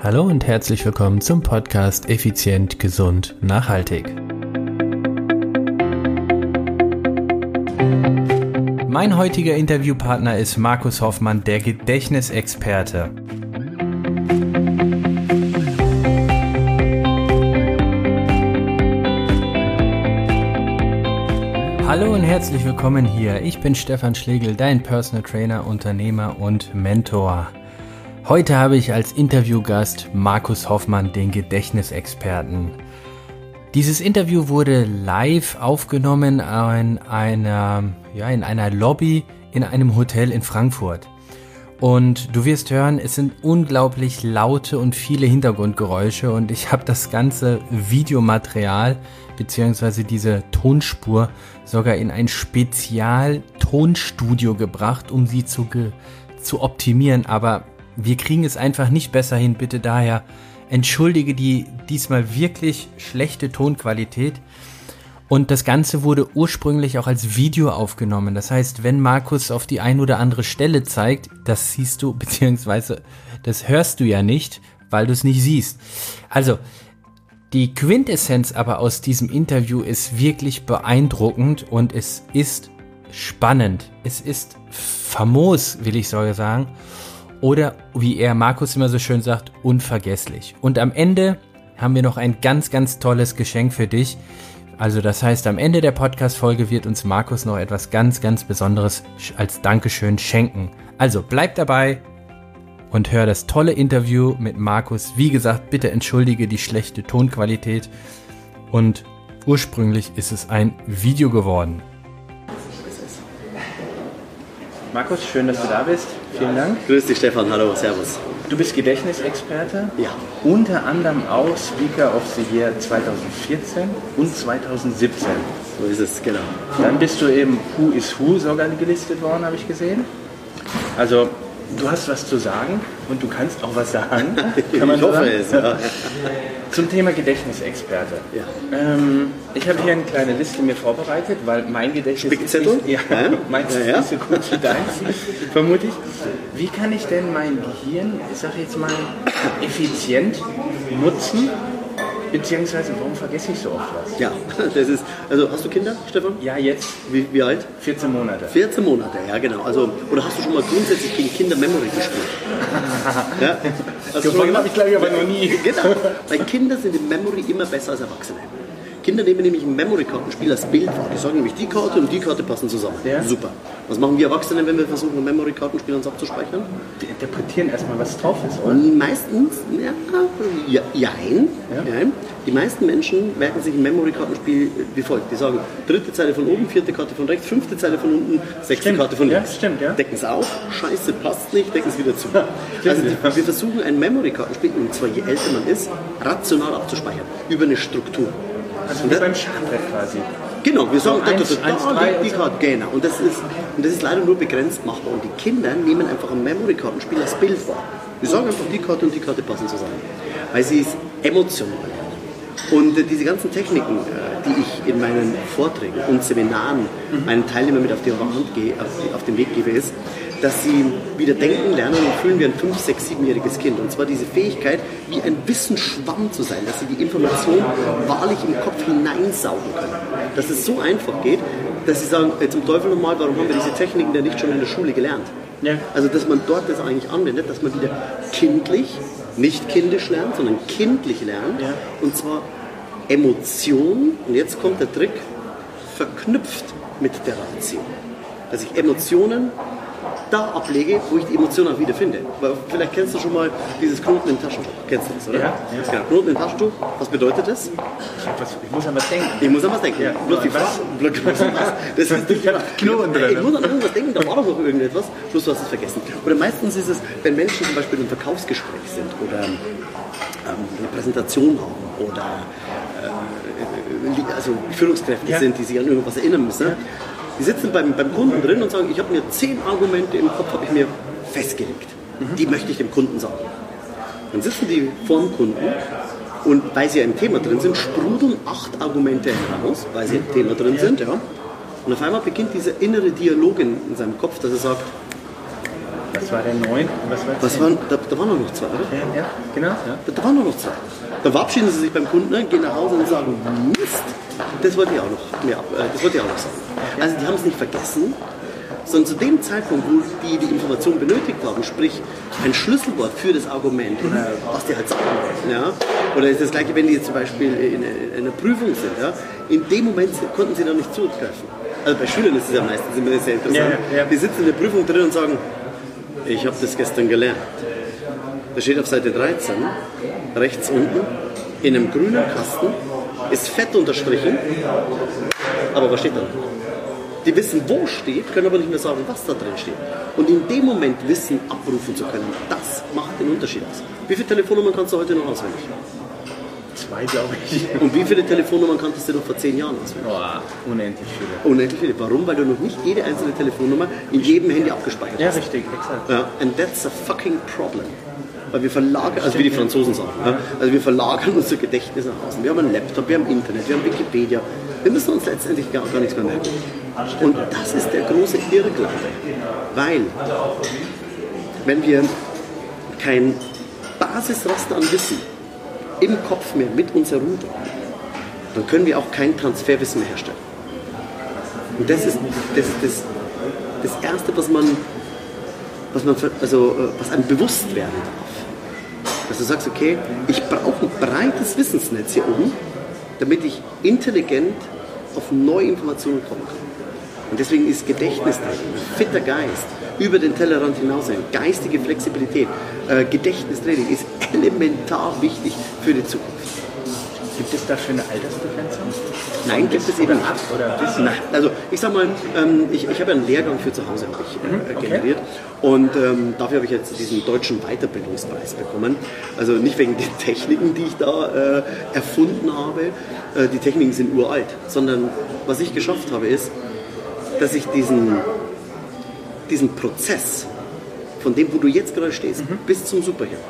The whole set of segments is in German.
Hallo und herzlich willkommen zum Podcast Effizient, Gesund, Nachhaltig. Mein heutiger Interviewpartner ist Markus Hoffmann, der Gedächtnisexperte. Hallo und herzlich willkommen hier. Ich bin Stefan Schlegel, dein Personal Trainer, Unternehmer und Mentor. Heute habe ich als Interviewgast Markus Hoffmann, den Gedächtnisexperten. Dieses Interview wurde live aufgenommen in einer, ja, in einer Lobby in einem Hotel in Frankfurt. Und du wirst hören, es sind unglaublich laute und viele Hintergrundgeräusche und ich habe das ganze Videomaterial bzw. diese Tonspur sogar in ein Spezial-Tonstudio gebracht, um sie zu, zu optimieren. Aber wir kriegen es einfach nicht besser hin. Bitte daher entschuldige die diesmal wirklich schlechte Tonqualität. Und das Ganze wurde ursprünglich auch als Video aufgenommen. Das heißt, wenn Markus auf die ein oder andere Stelle zeigt, das siehst du, beziehungsweise das hörst du ja nicht, weil du es nicht siehst. Also, die Quintessenz aber aus diesem Interview ist wirklich beeindruckend und es ist spannend. Es ist famos, will ich sogar sagen oder wie er Markus immer so schön sagt, unvergesslich. Und am Ende haben wir noch ein ganz, ganz tolles Geschenk für dich. Also das heißt, am Ende der Podcast-Folge wird uns Markus noch etwas ganz, ganz Besonderes als Dankeschön schenken. Also bleib dabei und hör das tolle Interview mit Markus. Wie gesagt, bitte entschuldige die schlechte Tonqualität. Und ursprünglich ist es ein Video geworden. Markus, schön, dass du da bist. Vielen Dank. Grüß dich, Stefan. Hallo, Servus. Du bist Gedächtnisexperte. Ja. Unter anderem auch Speaker of the Year 2014 und 2017. So ist es, genau. Dann bist du eben Who is Who sogar gelistet worden, habe ich gesehen. Also du hast was zu sagen und du kannst auch was sagen. Kann man ich hoffe es. Ja. Zum Thema Gedächtnisexperte. Ja. Ähm, ich habe hier eine kleine Liste mir vorbereitet, weil mein Gedächtnis Spickzettel? ist nicht, ja, meins ja, ja. ist nicht so gut wie deins, vermute ich. Wie kann ich denn mein Gehirn, ich sage jetzt mal, effizient nutzen, Beziehungsweise, warum vergesse ich so oft was? Ja, das ist. Also, hast du Kinder, Stefan? Ja, jetzt. Wie, wie alt? 14 Monate. 14 Monate, ja, genau. Also, oder hast du schon mal grundsätzlich gegen Kinder Memory gespielt? ja? Gewonnen habe ich, glaube ich, aber noch nie. Genau. Weil Kinder sind in Memory immer besser als Erwachsene. Kinder nehmen nämlich ein Memory-Kartenspiel als Bild wahr. Die sagen nämlich, die Karte und die Karte passen zusammen. Ja. Super. Was machen wir Erwachsene, wenn wir versuchen, ein Memory-Kartenspiel uns abzuspeichern? Die interpretieren erstmal, was drauf ist, oder? Meistens, ja, ja, jein, ja. ja. Die meisten Menschen merken sich ein Memory-Kartenspiel wie folgt. Die sagen, dritte Zeile von oben, vierte Karte von rechts, fünfte Zeile von unten, sechste stimmt. Karte von links. Ja, stimmt, ja. Decken es auf, scheiße, passt nicht, decken es wieder zu. also wir versuchen ein Memory-Kartenspiel, und zwar je älter man ist, rational abzuspeichern, über eine Struktur. Also wie beim Schachbrett quasi. Genau, wir sagen, so, eins, da, da, da, die Karte, genau. Und das, ist, und das ist leider nur begrenzt machbar. Und die Kinder nehmen einfach ein Memory-Kartenspiel als Bild wahr. Wir sagen einfach, die Karte und die Karte passen zusammen. Weil sie ist emotional. Und äh, diese ganzen Techniken, äh, die ich in meinen Vorträgen und Seminaren meinen Teilnehmern mit auf, die Hand gehe, auf, auf den Weg gebe, ist, dass sie wieder denken, lernen und fühlen wie ein 5-, 6-, 7-jähriges Kind. Und zwar diese Fähigkeit, wie ein Wissensschwamm zu sein, dass sie die Information wahrlich im Kopf hineinsaugen können. Dass es so einfach geht, dass sie sagen, zum Teufel nochmal, warum haben wir diese Techniken denn nicht schon in der Schule gelernt? Ja. Also, dass man dort das eigentlich anwendet, dass man wieder kindlich, nicht kindisch lernt, sondern kindlich lernt. Ja. Und zwar Emotion, und jetzt kommt der Trick, verknüpft mit der Ratio. Dass ich Emotionen da ablege, wo ich die Emotionen auch wieder finde. Weil vielleicht kennst du schon mal dieses Knoten im Taschentuch. Kennst du das, oder? Ja. ja. Genau. Knoten im Taschentuch, was bedeutet das? Ich muss an was denken. Ich muss an was denken. Ja. Bloß die Frage. Was? Das ist nicht Knoten drin. Ich muss an irgendwas denken, da war doch noch irgendetwas, bloß du hast es vergessen. Oder meistens ist es, wenn Menschen zum Beispiel im Verkaufsgespräch sind oder ähm, eine Präsentation haben oder äh, also Führungskräfte ja. sind, die sich an irgendwas erinnern müssen. Ja die sitzen beim, beim Kunden drin und sagen, ich habe mir zehn Argumente im Kopf, habe ich mir festgelegt. Mhm. Die möchte ich dem Kunden sagen. Dann sitzen die vor dem Kunden und weil sie ja im Thema drin sind, sprudeln acht Argumente heraus, weil sie im Thema drin sind. Ja. Und auf einmal beginnt dieser innere Dialog in, in seinem Kopf, dass er sagt, Das war der 9. Was war Was waren, da, da waren noch zwei, oder? Ja, ja genau. Ja. Da, da waren noch zwei. Dann verabschieden sie sich beim Kunden, ne, gehen nach Hause und sagen, Mist, das wollte ich auch noch, mehr, äh, das wollte ich auch noch sagen. Also die haben es nicht vergessen, sondern zu dem Zeitpunkt, wo die die Information benötigt haben, sprich ein Schlüsselwort für das Argument, oder was die halt sagen ja, oder ist das gleiche, wenn die jetzt zum Beispiel in, einer Prüfung sind, ja, in dem Moment konnten sie noch nicht zugreifen. Also bei Schülern ist es ja meistens immer sehr interessant. Ja, ja. Die sitzen in der Prüfung drin und sagen, ich habe das gestern gelernt. Da steht auf Seite 13, rechts unten, in einem grünen Kasten, ist fett unterstrichen, aber was steht da? Die wissen, wo steht, können aber nicht mehr sagen, was da drin steht. Und in dem Moment Wissen abrufen zu können, das macht den Unterschied aus. Wie viele Telefonnummern kannst du heute noch auswendig? Zwei, glaube ich. Und wie viele Telefonnummern kanntest du noch vor zehn Jahren auswendig? Oh, unendlich viele. Unendlich viele. Warum? Weil du noch nicht jede einzelne Telefonnummer in jedem Handy abgespeichert hast. Ja, richtig, exakt. Ja, and that's a fucking problem. Weil wir verlagern, also wie die Franzosen sagen, ja, also wir verlagern unser Gedächtnis nach außen. Wir haben einen Laptop, wir haben Internet, wir haben Wikipedia. Wir müssen uns letztendlich gar, gar nichts mehr merken. Und das ist der große Irrglaube. Weil, wenn wir kein Basisraster an Wissen im Kopf mehr mit uns herumtragen, dann können wir auch kein Transferwissen mehr herstellen. Und das ist das, das, das Erste, was man, was man also, äh, was einem bewusst werden darf. Dass du sagst, okay, ich brauche ein breites Wissensnetz hier oben, damit ich intelligent auf neue Informationen kommen kann. Und deswegen ist Gedächtnistraining, ein fitter Geist, über den Tellerrand hinaus sein, geistige Flexibilität, äh, Gedächtnistraining ist elementar wichtig für die Zukunft. Gibt es dafür eine Altersbegrenzung? Nein, gibt es eben nicht. Oder Nein, also ich sag mal, ähm, ich, ich habe einen Lehrgang für zu Hause ich, äh, mhm, generiert okay. und ähm, dafür habe ich jetzt diesen deutschen Weiterbildungspreis bekommen. Also nicht wegen den Techniken, die ich da äh, erfunden habe, äh, die Techniken sind uralt, sondern was ich geschafft habe ist, dass ich diesen, diesen Prozess, von dem, wo du jetzt gerade stehst, mhm. bis zum Superhero,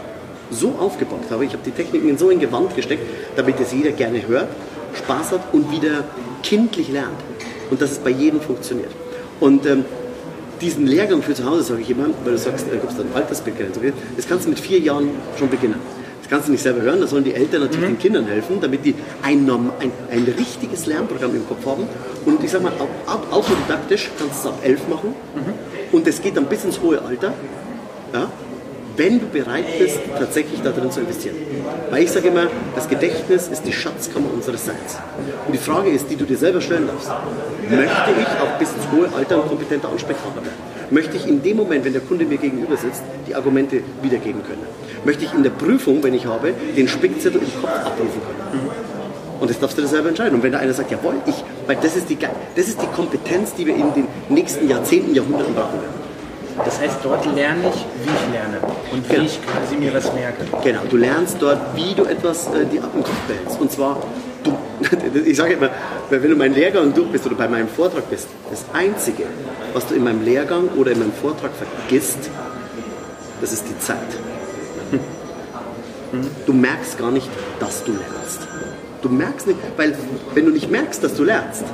so aufgebaut habe. Ich habe die Techniken in so ein Gewand gesteckt, damit es jeder gerne hört, Spaß hat und wieder kindlich lernt. Und dass es bei jedem funktioniert. Und ähm, diesen Lehrgang für zu Hause, sage ich immer, weil du sagst, da gibt es dann Altersbegrenzung, das kannst du mit vier Jahren schon beginnen. Das kannst du nicht selber hören, da sollen die Eltern natürlich mhm. den Kindern helfen, damit die ein, ein, ein richtiges Lernprogramm im Kopf haben. Und ich sage mal, autodidaktisch kannst du es ab elf machen. Mhm. Und es geht dann bis ins hohe Alter. Ja? Wenn du bereit bist, tatsächlich da drin zu investieren. Weil ich sage immer, das Gedächtnis ist die Schatzkammer unseres Seins. Und die Frage ist, die du dir selber stellen darfst, möchte ich auch bis ins hohe Alter ein kompetenter Ansprechpartner werden? Möchte ich in dem Moment, wenn der Kunde mir gegenüber sitzt, die Argumente wiedergeben können? Möchte ich in der Prüfung, wenn ich habe, den Spickzettel im Kopf abrufen können? Und das darfst du dir selber entscheiden. Und wenn da einer sagt, jawohl, ich, weil das ist, die, das ist die Kompetenz, die wir in den nächsten Jahrzehnten, Jahrhunderten brauchen werden. Das heißt, dort lerne ich, wie ich lerne und wie genau. ich quasi mir was merke. Genau, du lernst dort, wie du etwas äh, dir ab im Kopf behältst. Und zwar, du, ich sage immer, wenn du mein Lehrgang durch bist oder bei meinem Vortrag bist, das Einzige, was du in meinem Lehrgang oder in meinem Vortrag vergisst, das ist die Zeit. Du merkst gar nicht, dass du lernst. Du merkst nicht, weil wenn du nicht merkst, dass du lernst,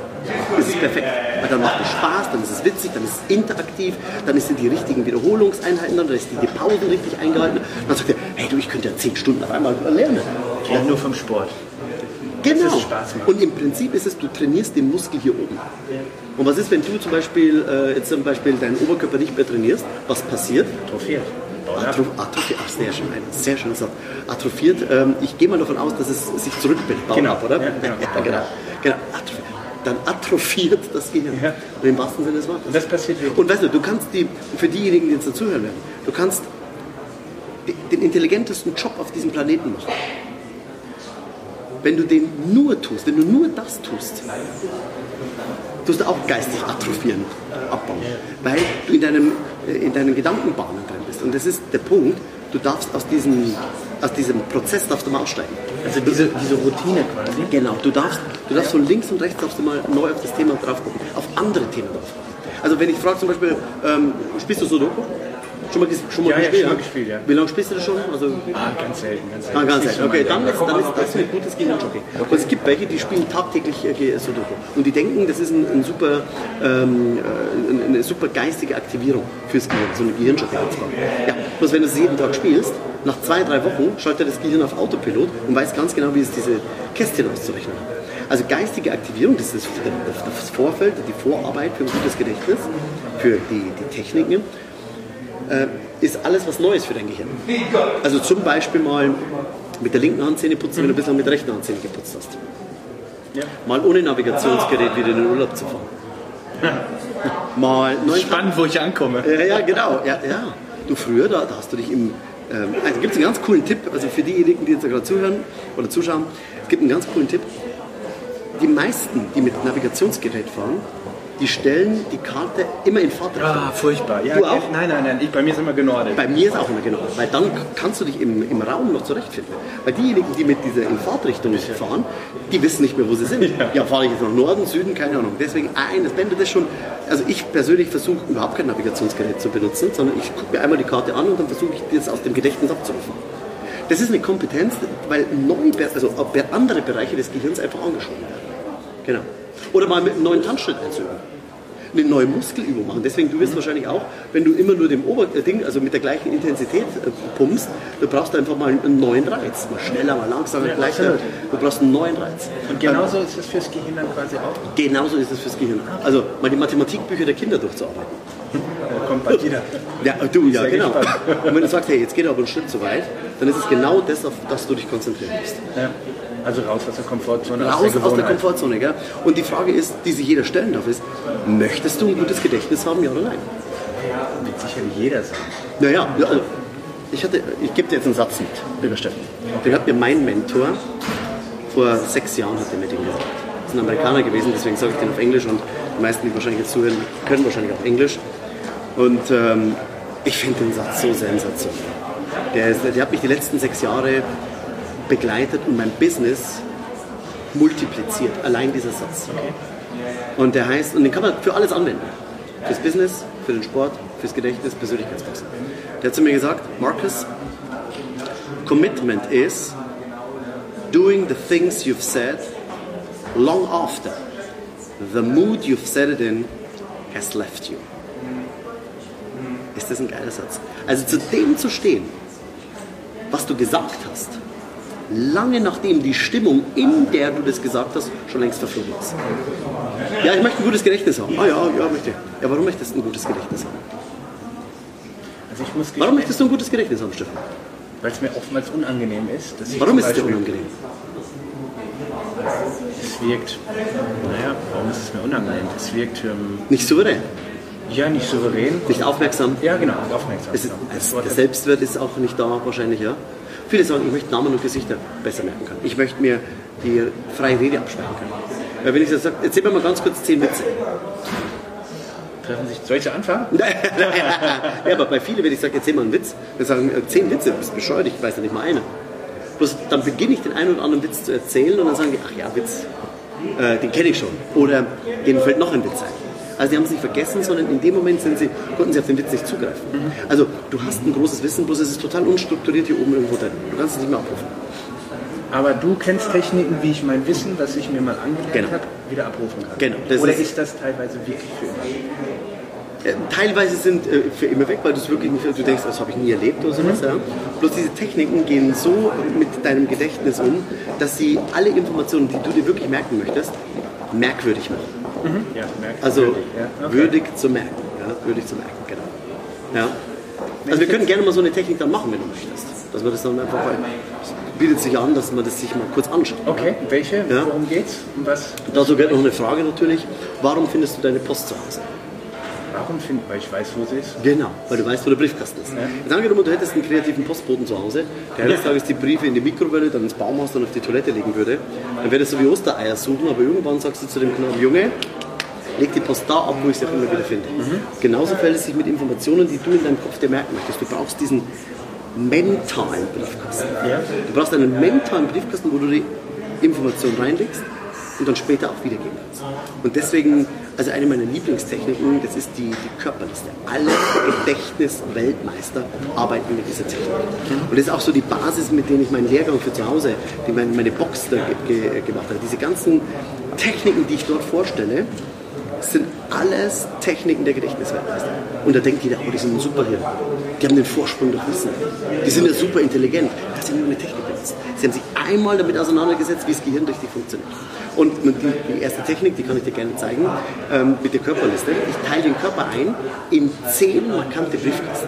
ist es perfekt. Weil dann macht es Spaß, dann ist es witzig, dann ist es interaktiv, dann sind die richtigen Wiederholungseinheiten dann ist die Pausen richtig eingehalten. Dann sagt er, hey du, ich könnte ja zehn Stunden auf einmal lernen. Ja, nur vom Sport. Genau. Und im Prinzip ist es, du trainierst den Muskel hier oben. Und was ist, wenn du zum Beispiel äh, jetzt zum Beispiel deinen Oberkörper nicht mehr trainierst? Was passiert? Atrophiert. Atro atrophiert, ach, sehr schön, sehr schönes Wort. Atrophiert, ähm, ich gehe mal davon aus, dass es sich zurückbaut genau. ab, oder? Ja, genau. Ja, genau. genau. Atrophiert. Dann atrophiert das Gehirn. Ja. Und im wahrsten Sinne des Wortes. Das passiert wirklich. Und weißt du, du kannst die, für diejenigen, die jetzt dazuhören werden, du kannst den intelligentesten Job auf diesem Planeten machen. Wenn du den nur tust, wenn du nur das tust, tust du auch geistig atrophieren, abbauen. Weil du in, deinem, äh, in deinen Gedankenbahnen drin bist. Und das ist der Punkt, du darfst aus diesem, aus diesem Prozess darfst du mal aussteigen. Also diese, diese Routine quasi? Genau, du darfst, du darfst von links und rechts darfst du mal neu auf das Thema drauf gucken, auf andere Themen drauf gucken. Also wenn ich frage zum Beispiel, ähm, spielst du Sudoku? Schon mal, schon mal Ja, ja, gespielt? schon mal gespielt, ja. Wie lange spielst du das schon? Also, Ah, ganz selten, ganz selten. Ah, ganz selten. Okay, dann ist, dann ist das ein gutes Gehirnjockey. Und es gibt welche, die spielen tagtäglich äh, Sudoku. Und die denken, das ist ein, ein super, ähm, äh, eine super geistige Aktivierung fürs Gehirn, so eine Gehirnjockey. Ja, bloß wenn du es jeden Tag spielst, nach zwei, drei Wochen schaltet das Gehirn auf Autopilot und weiß ganz genau, wie es diese Kästchen auszurechnen hat. Also geistige Aktivierung, das ist das Vorfeld, die Vorarbeit für ein gutes Gedächtnis, für die, die Techniken äh, ist alles was Neues für dein Gehirn. Also zum Beispiel mal mit der linken Hand Zähne putzen, wenn du bislang mit der rechten Hand Zähne geputzt hast. Mal ohne Navigationsgerät wieder in den Urlaub zu fahren. Mal Spannend, wo ich ankomme. ja, ja, genau. Ja, ja. Du früher, da, da hast du dich im. Ähm, also gibt es einen ganz coolen Tipp, also für diejenigen, die jetzt gerade zuhören oder zuschauen, es gibt einen ganz coolen Tipp. Die meisten, die mit Navigationsgerät fahren, die stellen die Karte immer in Fahrtrichtung. Ah, furchtbar. Ja, Du auch? Nein, nein, nein. Ich, bei mir ist immer genordet. Bei mir ist auch immer genau, weil dann kannst du dich im, im Raum noch zurechtfinden. Weil diejenigen, die mit dieser in Fahrtrichtung fahren, die wissen nicht mehr, wo sie sind. Ja, fahre ich jetzt nach Norden, Süden, keine Ahnung. Deswegen eines, wenn du das schon, also ich persönlich versuche überhaupt kein Navigationsgerät zu benutzen, sondern ich gucke mir einmal die Karte an und dann versuche ich das aus dem Gedächtnis abzurufen. Das ist eine Kompetenz, weil neue, also andere Bereiche des Gehirns einfach angeschoben werden. Genau. Oder mal mit einem neuen Tanzschritt einzuüben. Eine neue Muskelübung machen. Deswegen, du wirst wahrscheinlich auch, wenn du immer nur dem Oberding, also mit der gleichen Intensität äh, pumpst, du brauchst einfach mal einen neuen Reiz. Mal schneller, mal langsamer, leichter. Du brauchst einen neuen Reiz. Und genauso ist es fürs Gehirn dann quasi auch. Genauso ist es fürs Gehirn. Also mal die Mathematikbücher der Kinder durchzuarbeiten. Da kommt bald wieder. Ja, du, ja, genau. gespannt. Und wenn du sagst, hey, jetzt geht aber einen Schritt zu weit, dann ist es genau das, auf das du dich konzentrieren musst. Ja. Also raus aus der Komfortzone. Raus aus der Gewohnheit. Komfortzone. Gell? Und die Frage ist, die sich jeder stellen darf, ist, möchtest du ein gutes Gedächtnis haben, ja oder nein? Wird sicherlich jeder sagen. Naja, ja, also, ich, hatte, ich gebe dir jetzt einen Satz mit, lieber Steffen. Den hat mir mein Mentor vor sechs Jahren hat er mir den gesagt. Das ist ein Amerikaner gewesen, deswegen sage ich den auf Englisch und die meisten, die wahrscheinlich jetzt zuhören, können wahrscheinlich auch Englisch. Und ähm, ich finde den Satz so sensationell. Der, ist, der hat mich die letzten sechs Jahre begleitet und mein Business multipliziert. Allein dieser Satz. Und der heißt, und den kann man für alles anwenden. Fürs Business, für den Sport, fürs Gedächtnis, Persönlichkeitswachstum. Der hat zu mir gesagt, Marcus, commitment is doing the things you've said long after the mood you've said it in has left you. Ist das ein geiler Satz? Also zu dem zu stehen, was du gesagt hast, lange nachdem die Stimmung, in der du das gesagt hast, schon längst verflogen ist. Ja, ich möchte ein gutes Gedächtnis haben. Ah ja, ja, möchte ich. Ja, warum möchtest du ein gutes Gedächtnis haben? Also ich muss Warum möchtest du ein gutes Gedächtnis haben, Stefan? weil es mir oftmals unangenehm ist. Dass ich Warum ist es dir unangenehm? Es wirkt, naja, warum ist es mir unangenehm? Es wirkt, ähm, Nicht souverän, ja, nicht souverän. nicht aufmerksam. Ja, genau, aufmerksam. Es ist, genau. es, der Selbstwert ist auch nicht da, wahrscheinlich, ja. Viele sagen, ich möchte Namen und Gesichter besser merken können. Ich möchte mir die freie Rede absprechen können. Weil wenn ich das sage, erzähl mir mal ganz kurz zehn Witze. Treffen sich, soll ich anfangen? ja, aber bei vielen, wenn ich sage, erzähl mal einen Witz, dann sagen äh, zehn Witze, du bist bescheuert, ich weiß ja nicht mal einen. Bloß dann beginne ich den einen oder anderen Witz zu erzählen und dann sagen die, ach ja, Witz, äh, den kenne ich schon. Oder denen fällt noch ein Witz ein. Also die haben es nicht vergessen, sondern in dem Moment sind sie, konnten sie auf den Witz nicht zugreifen. Also du hast ein großes Wissen, bloß es ist total unstrukturiert hier oben irgendwo drin. Du kannst es nicht mehr abrufen. Aber du kennst Techniken, wie ich mein Wissen, was ich mir mal angelernt Genau. habe, wieder abrufen kann. Genau, das Oder ist- ist, das teilweise wirklich für immer? Äh, Teilweise sind äh, für immer weg, weil du es wirklich nicht, du denkst, das habe ich nie erlebt oder sowas. Ja. Bloß diese Techniken gehen so mit deinem Gedächtnis um, dass sie alle Informationen, die du dir wirklich merken möchtest, merkwürdig machen. Ja, merkt Also ja, okay. würdig zu merken. Ja, würdig zu merken, genau. Ja. Also wir können gerne mal so eine Technik dann machen, wenn du möchtest. Dass man das dann einfach, es bietet sich an, dass man das sich mal kurz anschaut. Okay, welche? Ja. Worum geht's? Um was? Dazu gehört noch eine Frage natürlich. Warum findest du deine Post zu Hause? Warum finden? Weil ich weiß, wo sie ist. Genau, weil du weißt, wo der Briefkasten ist. Jetzt angenommen, du hättest einen kreativen Postboten zu Hause, der eines Tages die Briefe in die Mikrowelle, dann ins Baumhaus, dann auf die Toilette legen würde. Dann wäre das so wie Ostereier suchen, aber irgendwann sagst du zu dem Knaben, Junge, leg die Post da ab, wo ich sie auch immer wieder finde. Genauso fällt es sich mit Informationen, die du in deinem Kopf dir merken möchtest. Du brauchst diesen mentalen Briefkasten. Du brauchst einen mentalen Briefkasten, wo du die Information reinlegst und dann später auch wiedergeben kannst. Und deswegen, also eine meiner Lieblingstechniken, das ist die, die Körperliste. Alle Gedächtnis-Weltmeister arbeiten mit dieser Technik. Und das ist auch so die Basis, mit der ich meinen Lehrgang für zu Hause, die meine, meine Box da ge ge gemacht habe. Diese ganzen Techniken, die ich dort vorstelle, sind alles Techniken der Gedächtnisweltmeister. Und da denkt jeder, oh, die sind ein Superhirn. Die haben den Vorsprung durch Wissen. Die sind ja super intelligent. Das sind nur eine Technik benutzt. Sie haben sich einmal damit auseinandergesetzt, wie das Gehirn richtig funktioniert. Und die, die erste Technik, die kann ich dir gerne zeigen, ähm, mit der Körperliste. Ich teile den Körper ein in zehn markante Briefkasten.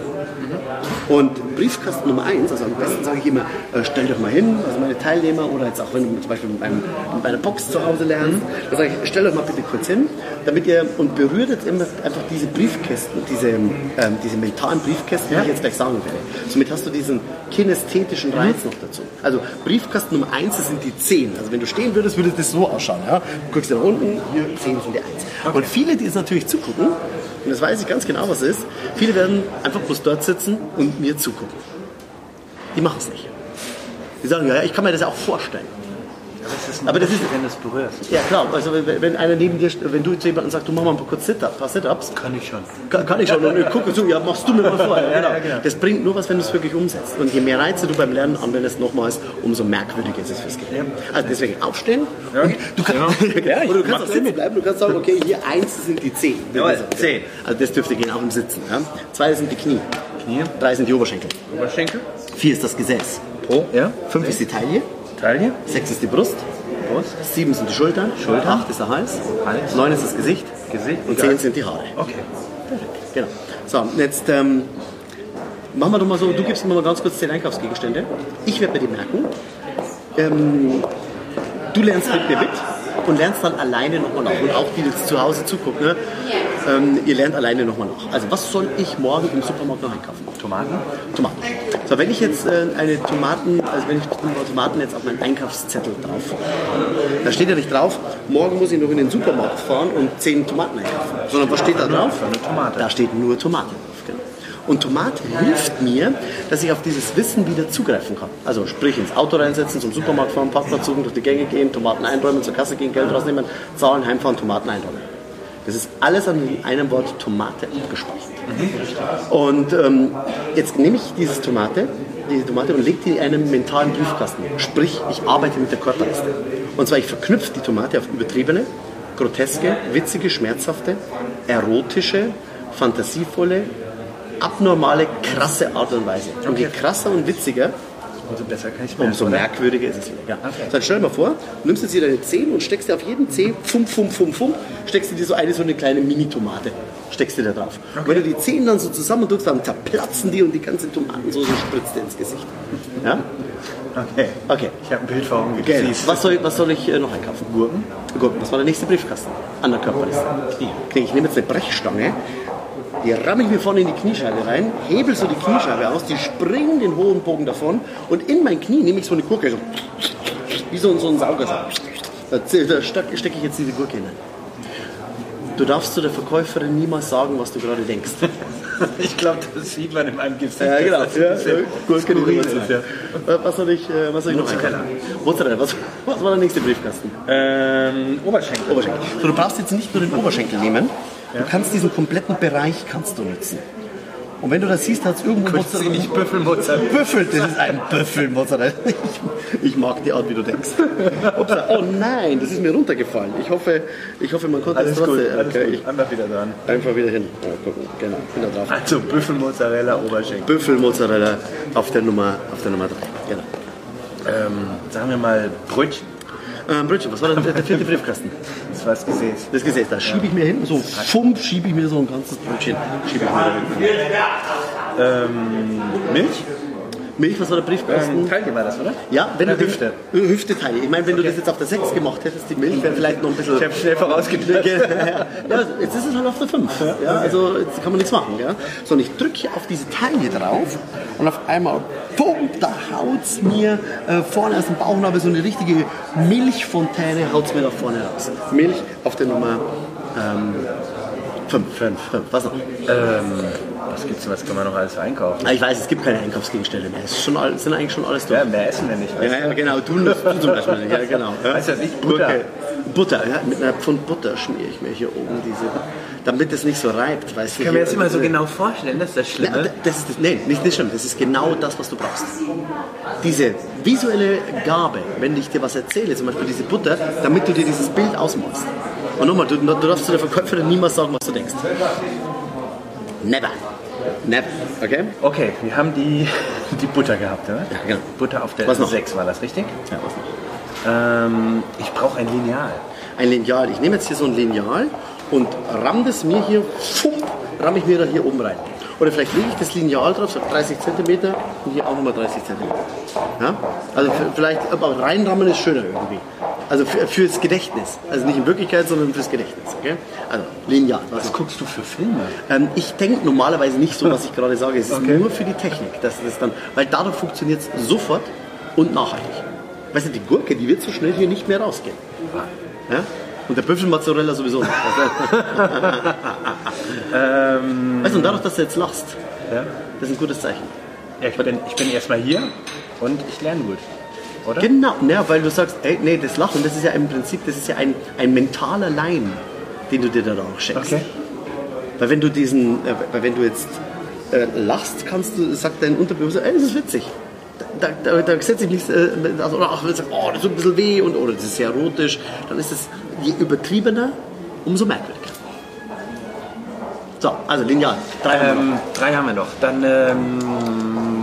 Und Briefkasten Nummer eins, also am besten sage ich immer, äh, stell dich mal hin, also meine Teilnehmer oder jetzt auch wenn du zum Beispiel mit, einem, mit einer Box zu Hause lernst, dann sage ich, stell euch mal bitte kurz hin, damit ihr und berührt jetzt immer einfach diese Briefkästen, diese, ähm, diese mentalen Briefkästen, die ich jetzt gleich sagen werde. Somit hast du diesen kinästhetischen Reiz noch dazu. Also Briefkasten Nummer eins, das sind die zehn. Also wenn du stehen würdest, würde das so ausschauen. Ja? Du guckst nach unten, hier zehn sind die eins. Und viele, die jetzt natürlich zugucken, und das weiß ich ganz genau, was es ist, viele werden einfach bloß dort sitzen und mir zugucken. Die machen es nicht. Die sagen, ja, ich kann mir das auch vorstellen. Aber das ist, wenn du es berührst. Ja klar, also wenn, wenn einer neben dir, wenn du zu jemandem sagst, du mach mal ein paar kurz Sit-Ups, ein paar Sit-Ups, Kann ich schon. kann, kann ich schon. Und ich gucke zu, ja, machst du mir mal vor. Ja, genau. ja, genau. Das bringt nur was, wenn du es wirklich umsetzt. Und je mehr Reize du beim Lernen anwendest, nochmals, umso merkwürdiger ist es fürs Gehirn. Also deswegen aufstehen. Und du, kann, Ja, ich oder du kannst auch sitzen bleiben, du kannst sagen, okay, hier eins sind die Zehen. Jawohl, Zehen. Also das dürfte gehen, auch im Sitzen. Ja. Zwei sind die Knie. Knie. Drei sind die Oberschenkel. Oberschenkel. Vier ist das Gesäß. Po. Ja. Fünf ist die Taille. Taille. Sechs ist die Brust. Brust. Sieben sind die Schultern. Schultern. Acht ist der Hals. Hals. Neun ist das Gesicht. Gesicht. Und zehn sind die Haare. Okay. Genau. So, jetzt ähm, machen wir doch mal so, du gibst mir mal ganz kurz zehn Einkaufsgegenstände. Ich werde mir die merken. Ähm, du lernst mit mir mit und lernst dann alleine nochmal nach. Und auch die, die jetzt zu Hause zugucken, ne? ähm, ihr lernt alleine nochmal nach. Also was soll ich morgen im Supermarkt noch einkaufen? Tomaten. Tomaten. So, wenn ich jetzt äh, eine Tomaten, also wenn ich Tomaten jetzt auf meinen Einkaufszettel drauf, da steht ja nicht drauf, morgen muss ich noch in den Supermarkt fahren und zehn Tomaten einkaufen. Sondern was steht da drauf? Eine Tomate. Da steht nur Tomate drauf. Genau. Und Tomate hilft mir, dass ich auf dieses Wissen wieder zugreifen kann. Also sprich ins Auto reinsetzen, zum Supermarkt fahren, Parkplatz suchen, durch die Gänge gehen, Tomaten einräumen, zur Kasse gehen, Geld rausnehmen, zahlen, heimfahren, Tomaten einräumen. Das ist alles an einem Wort Tomate abgespeichert. Und ähm, jetzt nehme ich dieses Tomate, diese Tomate und lege die in einen mentalen Briefkasten. Sprich, ich arbeite mit der Körperliste. Und zwar, ich verknüpfe die Tomate auf übertriebene, groteske, witzige, schmerzhafte, erotische, fantasievolle, abnormale, krasse Art und Weise. Und je krasser und witziger, Umso besser kann ich es merken. umso oder? merkwürdiger ist es. Ja. So, dann stell dir mal vor, du nimmst jetzt hier deine Zehen und steckst dir auf jeden Zeh, fum, fum, fum, fum, steckst du dir so eine so eine kleine Mini-Tomate, steckst dir da drauf. Und wenn du die Zehen dann so zusammendrückst, dann zerplatzen die und die ganze Tomatensauce spritzt dir ins Gesicht. Ja? Okay. Okay. Ich habe ein Bild vor Augen. du siehst. Was soll, was soll ich äh, noch einkaufen? Gurken. Gurken. Was war der nächste Briefkasten? An der Körperliste. Knie. Okay, ich nehme jetzt eine Brechstange, die ramme ich mir vorne in die Kniescheibe rein, hebel so die Kniescheibe aus, die springen den hohen Bogen davon und in mein Knie nehme ich so eine Gurke, so, wie so, so ein Saugersack. Da, da stecke steck ich jetzt diese Gurke hinein. Du darfst zu der Verkäuferin niemals sagen, was du gerade denkst. Ich glaube, das sieht man in meinem Gesicht. Ja, genau. das die skurril Nummer ist, ja. Äh, Was soll ich, äh, was soll ich noch Mozzarella. Was, was war der nächste Briefkasten? Ähm, Oberschenkel. Oberschenkel. So, du brauchst jetzt nicht nur den Oberschenkel nehmen, du kannst diesen kompletten Bereich kannst du nutzen. Und wenn du das siehst, hat es irgendwo sie nicht Büffelmozzarella. Büffel, das ist ein Büffelmozzarella. Ich, ich mag die Art, wie du denkst. Upsa. Oh nein, das ist mir runtergefallen. Ich hoffe, ich hoffe man konnte Alles es gut, trotzdem. alles Okay, gut. ich, Einfach wieder dran. einfach wieder hin. Ja, gucken. Genau, bin da drauf. Also Büffelmozzarella, Oberschenkel. Büffelmozzarella auf der Nummer, auf der Nummer 3. Genau. Ähm, sagen wir mal Brötchen. Ähm, Brötchen, was war denn der, der vierte Briefkasten? Das war das Gesäß. Das Gesäß, da schiebe ich mir hin, so fump, schiebe ich mir so ein ganzes Brötchen, schiebe ich mir da hin. Ähm, Milch. Milch, was war der Briefkasten? Ähm, Taille war das, oder? Ja, wenn Oder du den- Hüfte. Äh, Hüfteteile. Ich meine, wenn du das jetzt auf der 6 gemacht hättest, die Milch wäre vielleicht noch ein bisschen. Ich habe schnell vorausgedacht. ja, jetzt ist es halt auf der 5. Ja, also jetzt kann man nichts machen. Ja? Sondern ich drücke auf diese Taille drauf und auf einmal, pum, da haut es mir äh, vorne aus dem Bauchnabel so eine richtige Milchfontäne, haut es mir da vorne raus. Milch auf der Nummer 5. 5. Was noch? Ähm, was gibt's, was kann man noch alles einkaufen? Ah, Ich weiß, es gibt keine Einkaufsgegenstände mehr. Es ist schon, all- sind eigentlich schon alles durch. Ja, mehr essen wir nicht. weißt Ja, ja, genau. Du, du zum Beispiel nicht. Ja, genau. Ja. Weißt du was, ich Butter. Gurke. Butter, ja, mit einer Pfund Butter schmiere ich mir hier oben diese, damit es nicht so reibt. Weißt Ich kann mir das immer so genau vorstellen, das ist das Ja, Schlimme. d- das ist das, nee, nicht das stimmt. Das ist genau das, was du brauchst. Diese visuelle Gabe, wenn ich dir was erzähle, zum Beispiel diese Butter, damit du dir dieses Bild ausmalst. Und nochmal, du, du darfst zu der Verkäuferin niemals sagen, was du denkst. Never. Never. Okay? Okay, wir haben die, die Butter gehabt, oder? Ja, genau. Butter auf der Was noch? 6 war das, richtig? Ja, was noch? Ähm, ich brauche ein Lineal. Ein Lineal. Ich nehme jetzt hier so ein Lineal und ramm das mir hier, fump, ramm ich mir da hier oben rein. Oder vielleicht lege ich das Lineal drauf, so 30 cm und hier auch nochmal 30 cm. Ja? Also vielleicht, aber reinrammen ist schöner irgendwie. Also für, fürs Gedächtnis. Also nicht in Wirklichkeit, sondern fürs Gedächtnis. Okay? Also Lineal. Was Was guckst du für Filme? Ähm, ich denke normalerweise nicht so, was ich gerade sage. Es ist Okay. nur für die Technik. Dass das dann, weil dadurch funktioniert es sofort und nachhaltig. Weißt du, die Gurke, die wird so schnell hier nicht mehr rausgehen. Ja? Und der Büffelmozzarella sowieso nicht. Ähm, Weißt du, und dadurch, dass du jetzt lachst, ja. das ist ein gutes Zeichen. Ja, ich, bin, ich bin erstmal hier und ich lerne gut. Oder? Genau, ja, weil du sagst, ey, nee, das Lachen, das ist ja im Prinzip, das ist ja ein, ein mentaler Leim, den du dir da auch schenkst. Okay. Weil wenn du diesen, äh, weil wenn du jetzt äh, lachst, kannst du, sagt dein Unterbewusstsein, ey, das ist witzig. Da, da, da setze ich mich, äh, also, oder ach, oh, das tut ein bisschen weh und oder das ist sehr erotisch, dann ist es je übertriebener, umso merkwürdiger. So, also Lineal. Drei haben wir noch. Ähm, drei haben wir noch. Dann, ähm,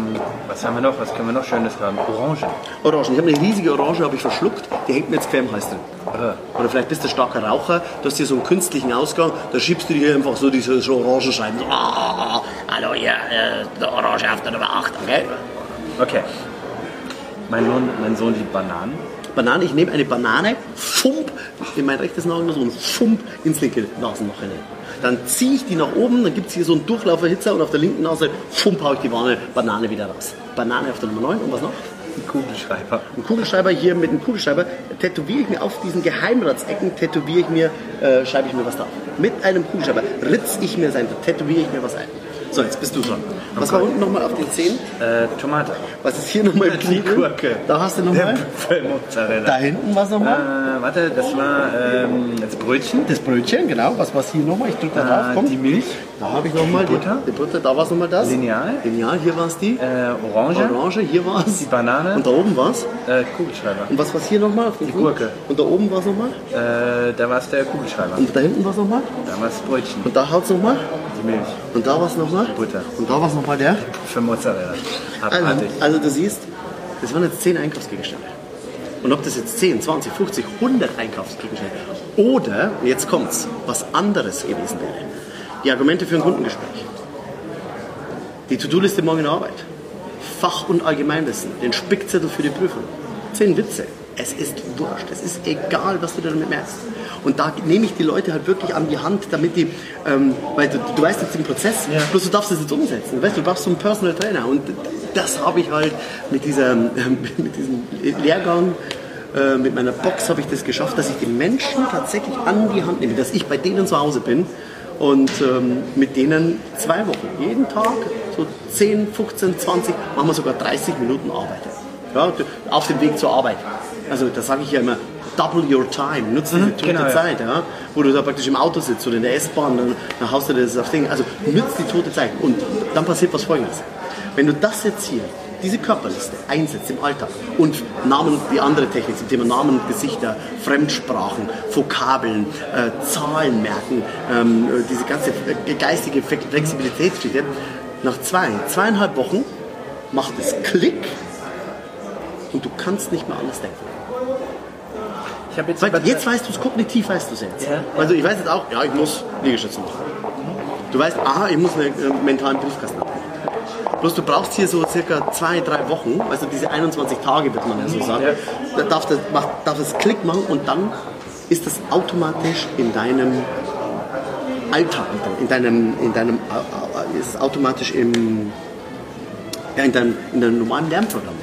was haben wir noch? Was können wir noch Schönes haben? Orange. Orangen. Ich habe eine riesige Orange, habe ich verschluckt. Die hängt mir jetzt quer im Hals drin. Äh. Oder vielleicht bist du starker Raucher, du hast hier so einen künstlichen Ausgang, da schiebst du dir hier einfach so diese so Orangenscheiben. So, ah, hallo hier, äh, Orange auf der Nummer 8, okay? Okay. Mein Sohn, mein Sohn liebt Bananen. Banane, ich nehme eine Banane, fump in mein rechtes Nasenloch und fump ins linke Nasenloch hinein. Dann ziehe ich die nach oben, dann gibt es hier so einen Durchlauferhitzer und auf der linken Nase, fump, hau ich die Banane wieder raus. Banane auf der Nummer 9 und was noch? Ein Kugelschreiber. Ein Kugelschreiber hier mit einem Kugelschreiber tätowiere ich mir auf diesen Geheimratsecken, tätowiere ich mir, äh, schreibe ich mir was da. Mit einem Kugelschreiber ritz ich mir sein, tätowiere ich mir was ein. So, jetzt bist du dran. Was war unten nochmal auf den Zehen? Äh, Tomate. Was ist hier nochmal Die? Gurke. Da hast du nochmal. Da hinten was nochmal? Äh, warte, das war ähm, das Brötchen. Das Brötchen, genau. Was war hier nochmal? Ich drücke da drauf. Äh, Komm. die Milch. Da habe ich nochmal Die Butter. Die, die Butter, da war es nochmal das. Lineal. Lineal, hier war es die. Äh, Orange. Orange, hier war es. Die Banane. Und da oben war es. Äh, Kugelschreiber. Und was war es hier nochmal? Die Gurke. Und da oben war es nochmal. Äh, da war es der Kugelschreiber. Und da hinten war es nochmal. Da war es Brötchen. Und da haut es nochmal. Die Milch. Und da war es nochmal. Butter. Und da war es nochmal der. Für Mozzarella. Also, Abartig. also du siehst, das waren jetzt 10 Einkaufsgegenstände. Und ob das jetzt 10, 20, 50, 100 Einkaufsgegenstände oder, und jetzt kommt's, was anderes gewesen wäre. Die Argumente für ein Kundengespräch. Die To-Do-Liste morgen in Arbeit. Fach- und Allgemeinwissen. Den Spickzettel für die Prüfung. 10 Witze. Es ist wurscht. Es ist egal, was du damit merkst. Und da nehme ich die Leute halt wirklich an die Hand, damit die, ähm, weil du, du weißt jetzt den Prozess, bloß du darfst es jetzt umsetzen. Weißt, du du brauchst so einen Personal Trainer. Und das habe ich halt mit, dieser, ähm, mit diesem Lehrgang, äh, mit meiner Box habe ich das geschafft, dass ich die Menschen tatsächlich an die Hand nehme, dass ich bei denen zu Hause bin und ähm, mit denen zwei Wochen, jeden Tag, so 10, 15, 20, manchmal sogar 30 Minuten arbeite. Ja, auf dem Weg zur Arbeit. Also da sage ich ja immer, double your time, nutze diese tote genau. Zeit, ja, wo du da praktisch im Auto sitzt oder in der S-Bahn, dann, dann haust du das auf Ding. Also nutze die tote Zeit und dann passiert was folgendes. Wenn du das jetzt hier, diese Körperliste einsetzt im Alltag und Namen, die andere Technik zum Thema Namen und Gesichter, Fremdsprachen, Vokabeln, äh, Zahlen merken, ähm, äh, diese ganze äh, geistige Flexibilität steht nach zwei, zweieinhalb Wochen macht es Klick und du kannst nicht mehr anders denken. Ich habe jetzt, Weil jetzt weißt du es, kognitiv weißt du es jetzt. Ja. Also ich weiß jetzt auch, ja, ich muss Liegestütze machen. Du weißt, aha, ich muss einen äh, mentalen Briefkasten abmachen. Bloß du brauchst hier so circa zwei, drei Wochen, also diese 21 Tage, wird man ja so sagen, da darf, das, macht, darf es Klick machen und dann ist das automatisch in deinem Alltag, in deinem, in deinem, äh, äh, ist automatisch im, ja, in, deinem, in deinem normalen Lernprogramm.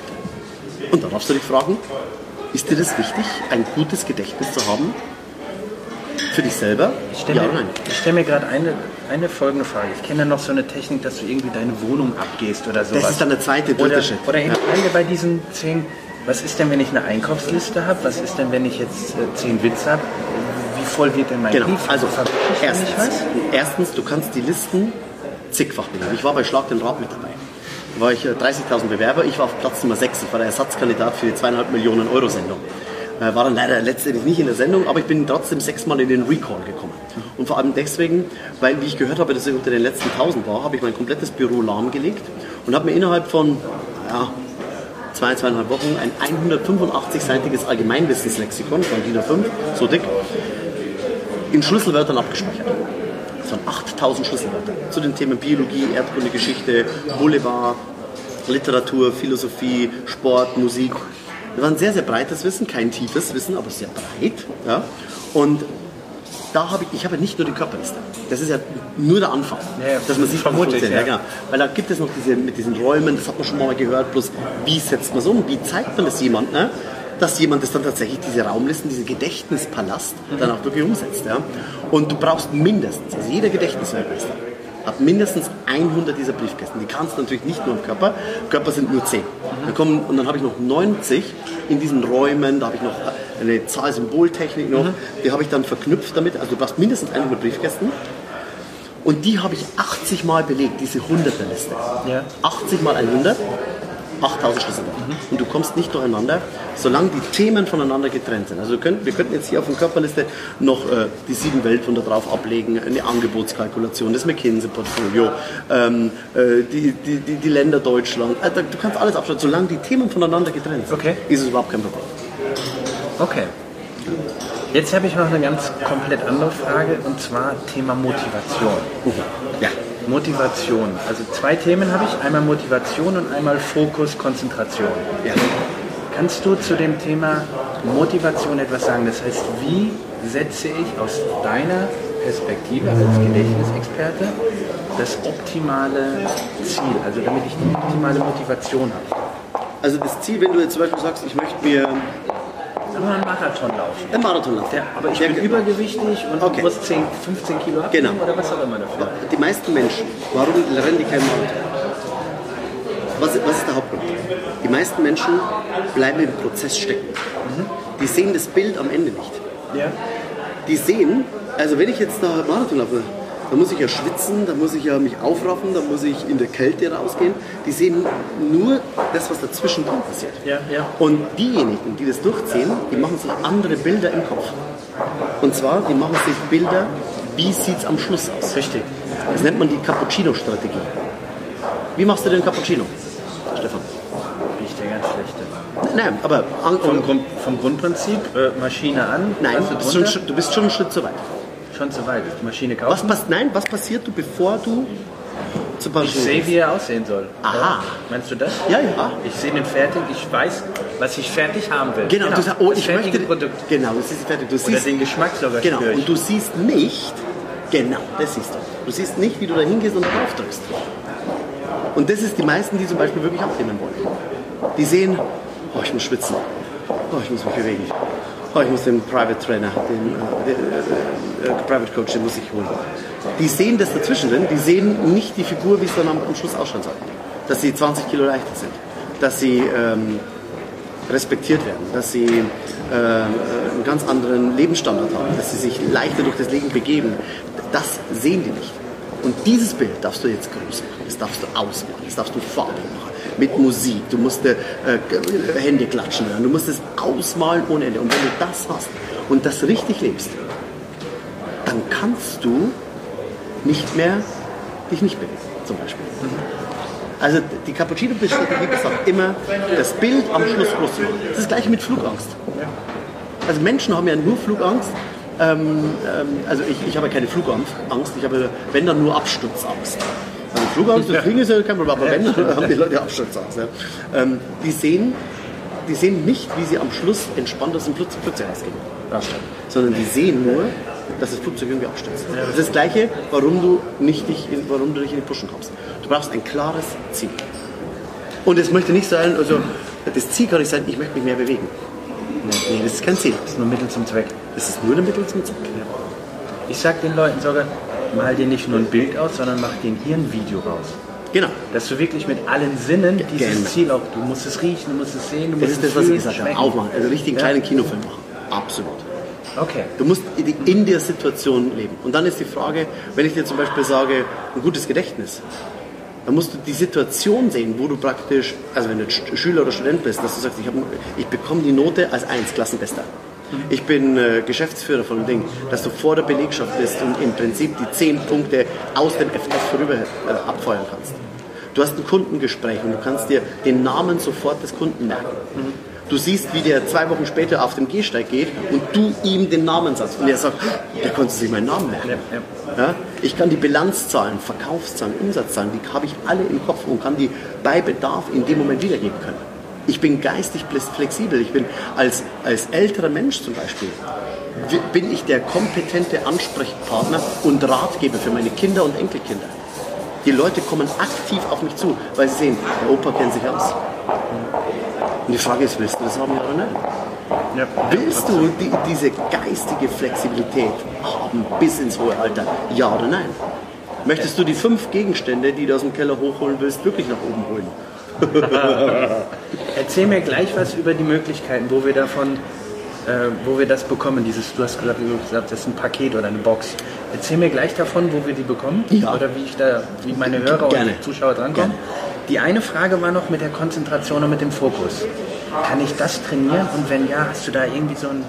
Und dann darfst du dich fragen, ist dir das wichtig, ein gutes Gedächtnis zu haben? Für dich selber? Ich stelle ja, mir, ich stell mir gerade eine, eine folgende Frage. Ich kenne noch so eine Technik, dass du irgendwie deine Wohnung abgehst oder sowas. Das ist dann der zweite, dritte oder, Schritt. Oder Ja. bei diesen zehn, was ist denn, wenn ich eine Einkaufsliste habe? Was ist denn, wenn ich jetzt äh, zehn Witze habe? Wie voll wird denn mein Genau, Brief? also erstens, erstens, du kannst die Listen zigfach benennen. Ich war bei Schlag den Rat mit dabei. War ich äh, 30.000 Bewerber, ich war auf Platz Nummer 6. Ich war der Ersatzkandidat für die zweieinhalb Millionen Euro Sendung. Äh, War dann leider letztendlich nicht in der Sendung, aber ich bin trotzdem sechsmal in den Recall gekommen. Und vor allem deswegen, weil, wie ich gehört habe, dass ich unter den letzten 1000 war, habe ich mein komplettes Büro lahmgelegt und habe mir innerhalb von ja, zwei, zweieinhalb Wochen ein 185-seitiges Allgemeinwissenslexikon von DIN A5, so dick, in Schlüsselwörtern abgespeichert. Waren 8000 Schlüsselwörter zu den Themen Biologie, Erdkunde, Geschichte, Boulevard, Literatur, Philosophie, Sport, Musik. Das war ein sehr, sehr breites Wissen, kein tiefes Wissen, aber sehr breit. Ja? Und da habe ich, ich habe nicht nur die Körperliste. Das ist ja nur der Anfang. Ja, dass man sieht, was vermute ich, funktioniert. ja. Ja, genau. Weil da gibt es noch diese, mit diesen Räumen, das hat man schon mal gehört, bloß wie setzt man es um, wie zeigt man das jemand, ne? Dass jemand das dann tatsächlich, diese Raumlisten, diese Gedächtnispalast, dann auch wirklich umsetzt. Ja? Und du brauchst mindestens, also jeder Gedächtnisweltmeister hat mindestens 100 dieser Briefkästen. Die kannst du natürlich nicht nur im Körper, Körper sind nur 10. Dann kommen, und dann habe ich noch 90 in diesen Räumen, da habe ich noch eine Zahl-Symboltechnik noch, die habe ich dann verknüpft damit, also du brauchst mindestens 100 Briefkästen. Und die habe ich 80 Mal belegt, diese 100er Liste. Ja. 80 mal 100, 8000 Schlüsselwörter. Und du kommst nicht durcheinander, solange die Themen voneinander getrennt sind. Also wir könnten, wir könnten jetzt hier auf der Körperliste noch äh, die sieben Weltwunder drauf ablegen, eine Angebotskalkulation, das McKinsey-Portfolio, ähm, äh, die, die, die, die Länder Deutschland. Äh, du kannst alles abschalten, solange die Themen voneinander getrennt sind. Okay. Ist es überhaupt kein Problem. Okay. Jetzt habe ich noch eine ganz komplett andere Frage und zwar Thema Motivation. Ja. Motivation. Also zwei Themen habe ich. Einmal Motivation und einmal Fokus, Konzentration. Ja. Kannst du zu dem Thema Motivation etwas sagen? Das heißt, wie setze ich aus deiner Perspektive als Gedächtnisexperte das optimale Ziel, also damit ich die optimale Motivation habe? Also das Ziel, wenn du jetzt zum Beispiel sagst, ich möchte mir Mal einen Marathon laufen. einen Marathon laufen. Der, aber ich bin übergewichtig und Okay. muss 10, 15 Kilo abnehmen Genau. oder was auch immer dafür. Die meisten Menschen, warum rennen die keinen Marathon? Was, was ist der Hauptgrund? Die meisten Menschen bleiben im Prozess stecken. Die sehen das Bild am Ende nicht. Ja. Die sehen, also wenn ich jetzt da Marathon laufe, dann muss ich ja schwitzen, dann muss ich ja mich aufraffen, dann muss ich in der Kälte rausgehen. Die sehen nur das, was dazwischen passiert. Ja, ja. Und diejenigen, die das durchziehen, die machen sich andere Bilder im Kopf. Und zwar, die machen sich Bilder, wie sieht es am Schluss aus. Richtig. Das nennt man die Cappuccino-Strategie. Wie machst du den Cappuccino, Stefan? Bin ich der ganz schlechte. Nein, aber an, Vom, Grund, vom Grundprinzip, äh, Maschine an, nein, du bist, schon, du bist schon einen Schritt zu weit. Schon zu weit. Die Maschine Was, kaufen. pass, nein, was passiert du, bevor du zum Ich Beispiel... sehe, wie er aussehen soll. Aha. Meinst du das? Ja, ja. Ich sehe den fertig, ich weiß, was ich fertig haben will. Genau, du sagst, oh, das ich fertige möchte... Produkt. Genau, das ist fertig. Du Oder siehst, den Geschmack sogar genau, spüre ich. und du siehst nicht... Genau, das siehst du. Du siehst nicht, wie du da hingehst und drauf drückst. Und das ist die meisten, die zum Beispiel wirklich abnehmen wollen. Die sehen, oh, ich muss schwitzen. Oh, ich muss mich bewegen. Oh, ich muss den Private Trainer, den, äh, den äh, äh, Private Coach, den muss ich holen. Die sehen das dazwischen drin, die sehen nicht die Figur, wie es dann am, Schluss ausschauen soll. Dass sie 20 Kilo leichter sind. Dass sie ähm, respektiert werden. Dass sie äh, einen ganz anderen Lebensstandard haben. Dass sie sich leichter durch das Leben begeben. Das sehen die nicht. Und dieses Bild darfst du jetzt groß machen, das darfst du ausmalen, das darfst du farbig machen, mit Musik, du musst äh, äh, Hände klatschen hören, du musst es ausmalen ohne Ende. Und wenn du das hast und das richtig lebst, dann kannst du nicht mehr dich nicht bewegen, zum Beispiel. Also die Cappuccino-Strategie besagt immer, das Bild am Schluss groß zu machen. Das ist das gleiche mit Flugangst. Also Menschen haben ja nur Flugangst. Ähm, ähm, also ich, ich habe keine Flugangst, ich habe, wenn dann nur Absturzangst. Flugangst, das Fliegen ist ja kein Problem, aber wenn, dann haben die Leute Absturzangst. Ja. Ähm, die, sehen, die sehen nicht, wie sie am Schluss entspannt aus dem Flug- Flugzeug rausgehen. Sondern die sehen nur, dass das Flugzeug irgendwie abstürzt. Das ist das Gleiche, warum du, nicht dich in, warum du nicht in die Puschen kommst. Du brauchst ein klares Ziel. Und es möchte nicht sein, also das Ziel kann nicht sein, ich möchte mich mehr bewegen. Nee, das ist kein Ziel. Das ist nur Mittel zum Zweck. Das ist nur ein Mittel zum Zweck. Ich sag den Leuten sogar, mal dir nicht nur ein Bild aus, sondern mach den hier ein Video raus. Genau. Dass du wirklich mit allen Sinnen dieses Genau. Ziel auch, du musst es riechen, du musst es sehen, du Das musst ist es das, was ich gesagt habe. Aufmachen. Also richtig einen Ja. kleinen Kinofilm machen. Absolut. Okay. Du musst in der Situation leben. Und dann ist die Frage, wenn ich dir zum Beispiel sage, ein gutes Gedächtnis, dann musst du die Situation sehen, wo du praktisch, also wenn du Sch- Schüler oder Student bist, dass du sagst, ich, hab, ich bekomme die Note als 1, Klassenbester. Ich bin äh, Geschäftsführer von einem Ding, dass du vor der Belegschaft bist und im Prinzip die 10 Punkte aus dem FF vorüber äh, abfeuern kannst. Du hast ein Kundengespräch und du kannst dir den Namen sofort des Kunden merken. Du siehst, wie der zwei Wochen später auf dem Gehsteig geht und du ihm den Namen sagst. Und er sagt, der konnte sich meinen Namen merken. Ja, Ja? Ich kann die Bilanzzahlen, Verkaufszahlen, Umsatzzahlen, die habe ich alle im Kopf und kann die bei Bedarf in dem Moment wiedergeben können. Ich bin geistig flexibel. Ich bin als, als älterer Mensch zum Beispiel, bin ich der kompetente Ansprechpartner und Ratgeber für meine Kinder und Enkelkinder. Die Leute kommen aktiv auf mich zu, weil sie sehen, der Opa kennt sich aus. Und die Frage ist, willst du das haben, ja oder nein? Ja. Willst du die, diese geistige Flexibilität haben bis ins hohe Alter? Ja oder nein? Möchtest du die fünf Gegenstände, die du aus dem Keller hochholen willst, wirklich nach oben holen? Erzähl mir gleich was über die Möglichkeiten, wo wir davon, äh, wo wir das bekommen. Dieses, du hast gesagt, du hast gesagt, das ist ein Paket oder eine Box. Erzähl mir gleich davon, wo wir die bekommen Ja. oder wie ich da, wie meine Hörer Gerne. und Zuschauer drankommen. Die eine Frage war noch mit der Konzentration und mit dem Fokus. Kann ich das trainieren? Und wenn ja, hast du da irgendwie so einen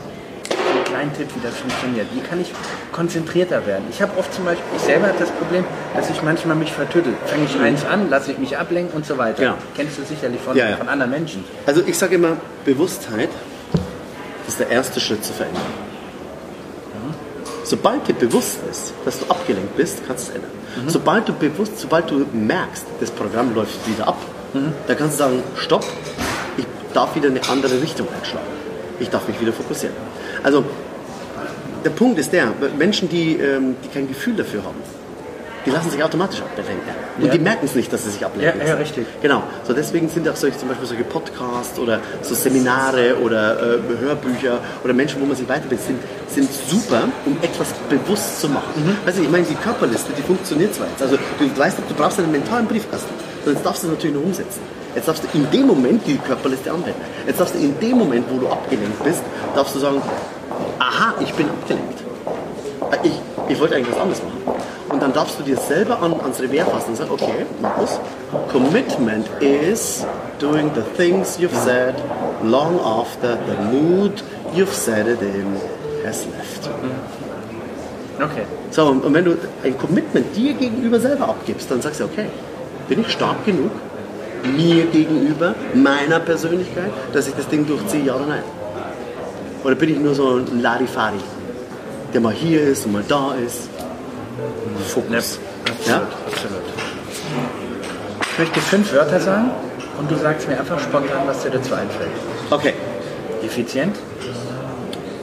kleinen Tipp, wie das funktioniert? Wie kann ich konzentrierter werden? Ich habe oft zum Beispiel, ich selber habe das Problem, dass ich manchmal mich vertüttel. Fange ich eins an, lasse ich mich ablenken und so weiter. Ja. Kennst du sicherlich von, Ja, ja. von anderen Menschen. Also ich sage immer, Bewusstheit ist der erste Schritt zur Veränderung. Sobald dir bewusst ist, dass du abgelenkt bist, kannst du es ändern. Sobald du bewusst, sobald du merkst, das Programm läuft wieder ab, dann kannst du sagen, stopp, ich darf wieder eine andere Richtung einschlagen. Ich darf mich wieder fokussieren. Also der Punkt ist der, Menschen, die, ähm, die kein Gefühl dafür haben, die lassen sich automatisch ablenken. Und Ja. die merken es nicht, dass sie sich ablenken Ja, ja, richtig. Genau. So deswegen sind auch solche, zum Beispiel solche Podcasts oder so Seminare oder äh, Hörbücher oder Menschen, wo man sich weiterbildet, sind, sind super, um etwas bewusst zu machen. Mhm. Weißt du, ich meine, die Körperliste, die funktioniert zwar jetzt. Also du weißt, du brauchst einen mentalen Briefkasten. Jetzt darfst du es natürlich noch umsetzen. Jetzt darfst du in dem Moment die Körperliste anwenden. Jetzt darfst du in dem Moment, wo du abgelenkt bist, darfst du sagen, aha, ich bin abgelenkt. Äh, Ich, ich wollte eigentlich was anderes machen. Und dann darfst du dir selber an, ans Revers fassen und sagen, okay, Markus, commitment is doing the things you've said long after the mood you've said it in has left. Okay. So, und und wenn du ein Commitment dir gegenüber selber abgibst, dann sagst du, okay, bin ich stark genug, mir gegenüber, meiner Persönlichkeit, dass ich das Ding durchziehe, ja oder nein? Oder bin ich nur so ein Larifari, der mal hier ist und mal da ist? Fokus. Ja? absolut. Ich möchte fünf Wörter sagen und du sagst mir einfach spontan, was dir dazu einfällt. Okay, Effizient,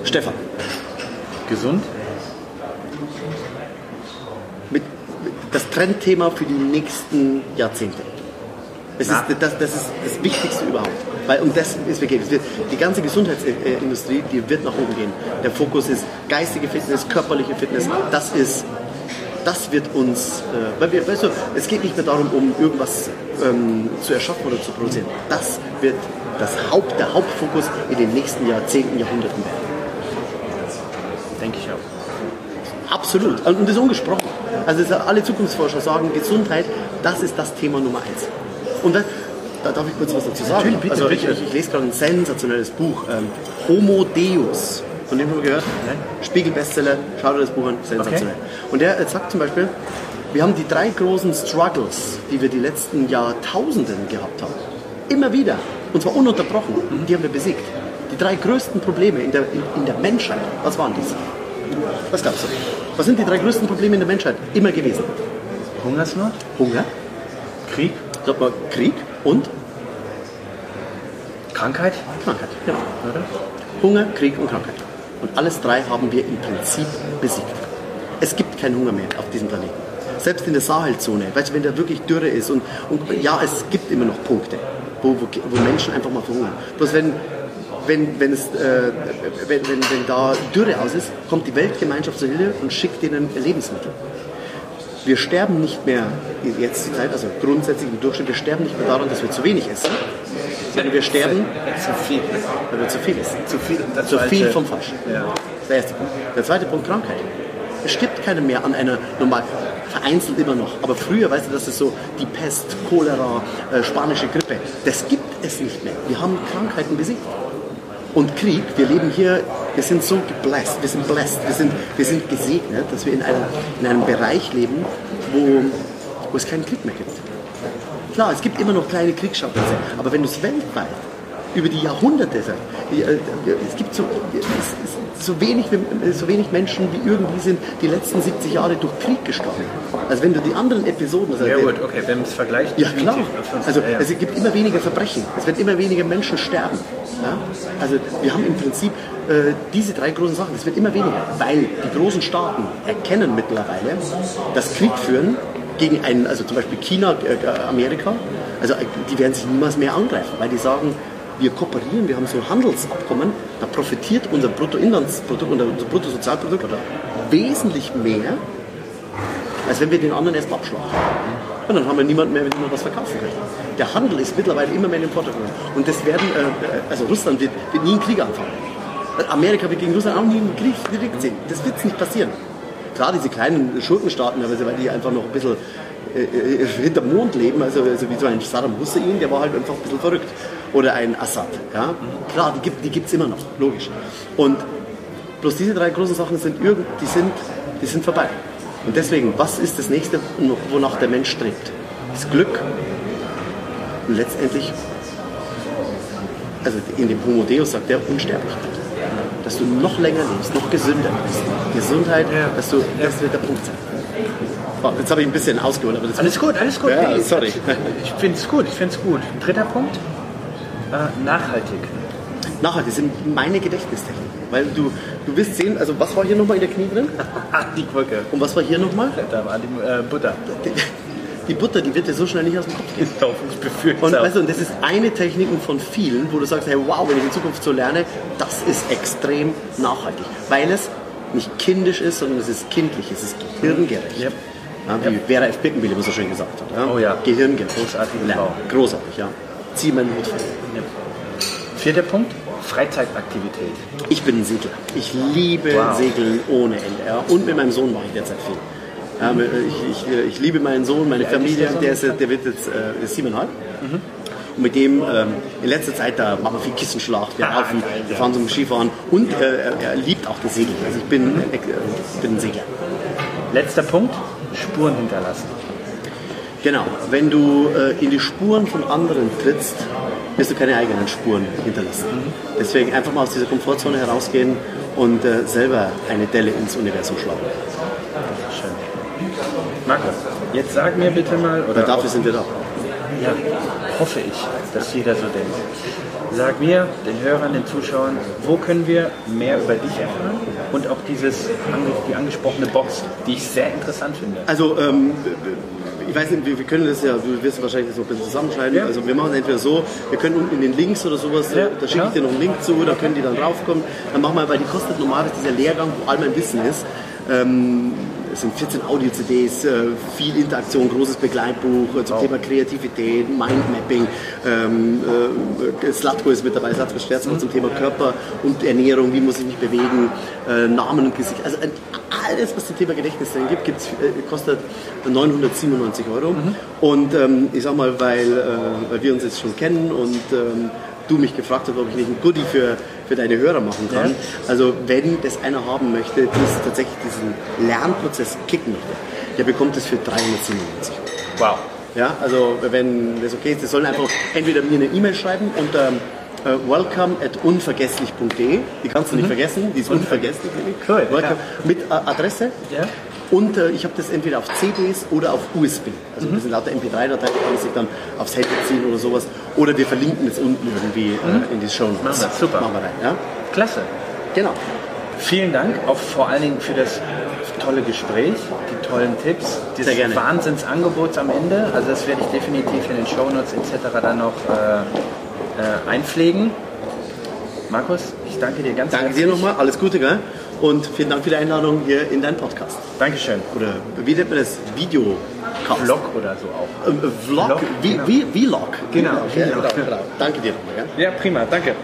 Stefan, gesund, mit, mit das Trendthema für die nächsten Jahrzehnte. Das ist, das, das ist das Wichtigste überhaupt. Weil um das ist wirklich, die ganze Gesundheitsindustrie, die wird nach oben gehen. Der Fokus ist geistige Fitness, körperliche Fitness. Das ist, das wird uns, äh, weil wir, weißt du, es geht nicht mehr darum, um irgendwas ähm, zu erschaffen oder zu produzieren. Das wird das Haupt, der Hauptfokus in den nächsten Jahrzehnten, Jahrhunderten werden. denke ich auch. Absolut. Und das ist ungesprochen. Also alle Zukunftsforscher sagen, Gesundheit, das ist das Thema Nummer eins. Und das, da darf ich kurz was dazu sagen. Bitte, also. Ich, ich lese gerade ein sensationelles Buch, ähm, Homo Deus. Von dem haben wir gehört? Nein. Spiegel-Bestseller, schau dir das Buch an, sensationell. Und der sagt zum Beispiel, wir haben die drei großen Struggles, die wir die letzten Jahrtausenden gehabt haben. Immer wieder. Und zwar ununterbrochen. Die haben wir besiegt. Die drei größten Probleme in der, in, in der Menschheit, was waren die? Was glaubst du? Was sind die drei größten Probleme in der Menschheit immer gewesen? Hungersnot, Hunger, Krieg, sag mal Krieg und Krankheit, Krankheit. Oder? Hunger, Krieg und Krankheit. Und alles drei haben wir im Prinzip besiegt. Es gibt keinen Hunger mehr auf diesem Planeten. Selbst in der Sahelzone, weißt du, wenn da wirklich Dürre ist und, und ja, es gibt immer noch Punkte, wo, wo, wo Menschen einfach mal verhungern. Bloß wenn, wenn, wenn, es, äh, wenn, wenn, wenn da Dürre aus ist, kommt die Weltgemeinschaft zur Hilfe und schickt ihnen Lebensmittel. Wir sterben nicht mehr, jetzt die Zeit, also grundsätzlich im Durchschnitt, wir sterben nicht mehr daran, dass wir zu wenig essen, sondern wir sterben, Zu viel. weil wir zu viel essen. Zu viel. Zu viel vom Falschen. Ja. Der erste Punkt. Der zweite Punkt, Krankheit. Es stirbt keiner mehr an einer normal, vereinzelt immer noch. Aber früher, weißt du, das ist so die Pest, Cholera, äh, spanische Grippe. Das gibt es nicht mehr. Wir haben Krankheiten besiegt. Und Krieg, wir leben hier, wir sind so gebläst, wir sind blessed, wir sind, wir sind gesegnet, dass wir in einem, in einem Bereich leben, wo, wo es keinen Krieg mehr gibt. Klar, es gibt immer noch kleine Kriegsschauplätze, aber wenn du es weltweit über die Jahrhunderte sagst, äh, es gibt so, es ist so, wenig, so wenig Menschen wie irgendwie sind die letzten 70 Jahre durch Krieg gestorben. Also wenn du die anderen Episoden... Also Ja gut, okay, wenn man es vergleicht. ja, klar. Also es gibt immer weniger Verbrechen. Es werden immer weniger Menschen sterben. Ja? Also wir haben im Prinzip äh, diese drei großen Sachen. Es wird immer weniger, weil die großen Staaten erkennen mittlerweile, dass Krieg führen gegen einen, also zum Beispiel China, äh, Amerika, also äh, die werden sich niemals mehr angreifen, weil die sagen, wir kooperieren, wir haben so Handelsabkommen, da profitiert unser Bruttoinlandsprodukt, unser Bruttosozialprodukt wesentlich mehr, als wenn wir den anderen erst abschlagen. Und dann haben wir niemanden mehr, mit dem wir was verkaufen können. Der Handel ist mittlerweile immer mehr in den Vordergrund. Und das werden, äh, also Russland wird, wird nie einen Krieg anfangen. Amerika wird gegen Russland auch nie einen Krieg, Krieg ziehen. Das wird nicht passieren. Klar, diese kleinen Schurkenstaaten, weil die einfach noch ein bisschen äh, äh, hinterm Mond leben, also, also wie so ein Saddam Hussein, der war halt einfach ein bisschen verrückt. Oder ein Assad. Ja? Klar, die gibt es die gibt's immer noch, logisch. Und bloß diese drei großen Sachen sind, irgend, die sind, die sind vorbei. Und deswegen, was ist das nächste, wonach der Mensch strebt? Das Glück und letztendlich, also in dem Homo Deus sagt der Unsterblichkeit. Dass du noch länger lebst, noch gesünder bist. Gesundheit, dass du, das wird der Punkt sein. Oh, jetzt habe ich ein bisschen ausgeholt, aber das Alles gut, alles gut. Ja, sorry. Ich finde es gut, ich finde es gut. Dritter Punkt, äh, nachhaltig. Nachhaltig sind meine Gedächtnistechniken. Weil du, du wirst sehen, also was war hier nochmal in der Knie drin? Die Brücke. Und was war hier nochmal? Da war die äh, Butter. Die, die Butter, die wird dir so schnell nicht aus dem Kopf gehen. Ich befürchte Und, auch. weißt du, und das ist eine Technik von vielen, wo du sagst, hey, wow, wenn ich in Zukunft so lerne, das ist extrem nachhaltig. Weil es nicht kindisch ist, sondern es ist kindlich, es ist gehirngerecht. Yep. Ja, wie Vera F. Birkenbiel immer so schön gesagt hat. Ja? Oh ja. Gehirngerecht. Frau. Großartig, ja. Hut vor. Vierter Punkt, Freizeitaktivität. Ich bin ein Segler. Ich liebe Wow. Segeln ohne Ende. Ja. Und mit meinem Sohn mache ich derzeit viel. Ja, ich, ich, ich liebe meinen Sohn, meine ist Familie. der ist, der wird jetzt äh, siebeneinhalb. Und mit dem ähm, in letzter Zeit, da machen wir viel Kissenschlacht, wir Ah, laufen, geil, wir ja. fahren zum Skifahren und äh, er, liebt auch das Segeln. Also ich bin, äh, ich bin ein Segler. Letzter Punkt, Spuren hinterlassen. Genau, wenn du äh, in die Spuren von anderen trittst, wirst du keine eigenen Spuren hinterlassen. Deswegen einfach mal aus dieser Komfortzone herausgehen und äh, selber eine Delle ins Universum schlagen. Schön. Markus, jetzt sag mir bitte mal, oder Weil dafür sind wir da. Ja, hoffe ich, dass jeder so denkt. Sag mir, den Hörern, den Zuschauern, wo können wir mehr über dich erfahren und auch dieses, die angesprochene Box, die ich sehr interessant finde. Also, ähm, ich weiß nicht, wir, wir können das ja, du wirst wahrscheinlich noch ein bisschen zusammenschneiden. Ja. Also wir machen entweder so, wir können unten in den Links oder sowas, Ja, da schicke ich dir noch einen Link zu, da können die dann draufkommen. Dann machen wir, weil die kostet normalerweise dieser Lehrgang, wo all mein Wissen ist. Ähm, es sind 14 Audio-CDs, äh, viel Interaktion, großes Begleitbuch äh, zum Wow. Thema Kreativität, Mindmapping. Ähm, äh, Slatko ist mit dabei, Slatko Schwerzmann Mhm. zum Thema Körper und Ernährung, wie muss ich mich bewegen, äh, Namen und Gesicht. Also äh, alles, was zum Thema Gedächtnis drin gibt, gibt's, äh, kostet 997 Euro. Mhm. Und ähm, ich sag mal, weil, äh, weil wir uns jetzt schon kennen und ähm, du mich gefragt hast, ob ich nicht ein Goodie für, für deine Hörer machen kann. Ja. Also wenn das einer haben möchte, die tatsächlich diesen Lernprozess kicken möchte, der bekommt es für 397 Euro. Wow. Ja, also wenn das okay ist, die sollen einfach entweder mir eine E-Mail schreiben unter äh, welcome at unvergesslich.de. Die kannst du nicht vergessen, die ist unvergesslich. Mhm. Cool, welcome, ja. Mit äh, Adresse. Ja? Und äh, ich habe das entweder auf CDs oder auf USB. Also Mhm. das sind lauter MP3-Dateien, die kann man sich dann aufs Handy ziehen oder sowas. Oder wir verlinken es unten irgendwie äh, in die Show Notes. Mhm. Machen wir, super. Machen wir rein, ja? Klasse. Genau. Vielen Dank auch vor allen Dingen für das tolle Gespräch, die tollen Tipps, dieses. Wahnsinnsangebots am Ende. Also das werde ich definitiv in den Shownotes etc. dann noch äh, äh, einpflegen. Markus, ich danke dir ganz Danke herzlich. dir nochmal, alles Gute, gell? Und vielen Dank für die Einladung hier in deinen Podcast. Dankeschön. Oder wie nennt man das? Video. Vlog oder so auch. Ähm, Vlog, Vlog, wie, genau. wie, Vlog. Genau, Ja, Vlog. genau, genau. Danke dir nochmal, gell? Ja, prima, danke.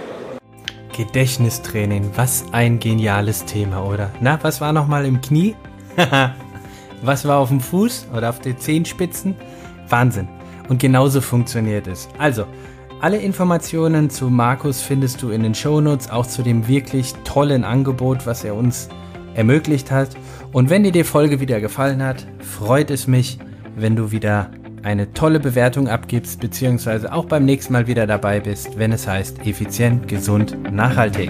Gedächtnistraining, was ein geniales Thema, oder? Na, was war nochmal im Knie? was war auf dem Fuß oder auf den Zehenspitzen? Wahnsinn. Und genauso funktioniert es. Also, alle Informationen zu Markus findest du in den Shownotes, auch zu dem wirklich tollen Angebot, was er uns ermöglicht hat. Und wenn dir die Folge wieder gefallen hat, freut es mich, wenn du wieder eine tolle Bewertung abgibst, beziehungsweise auch beim nächsten Mal wieder dabei bist, wenn es heißt effizient, gesund, nachhaltig.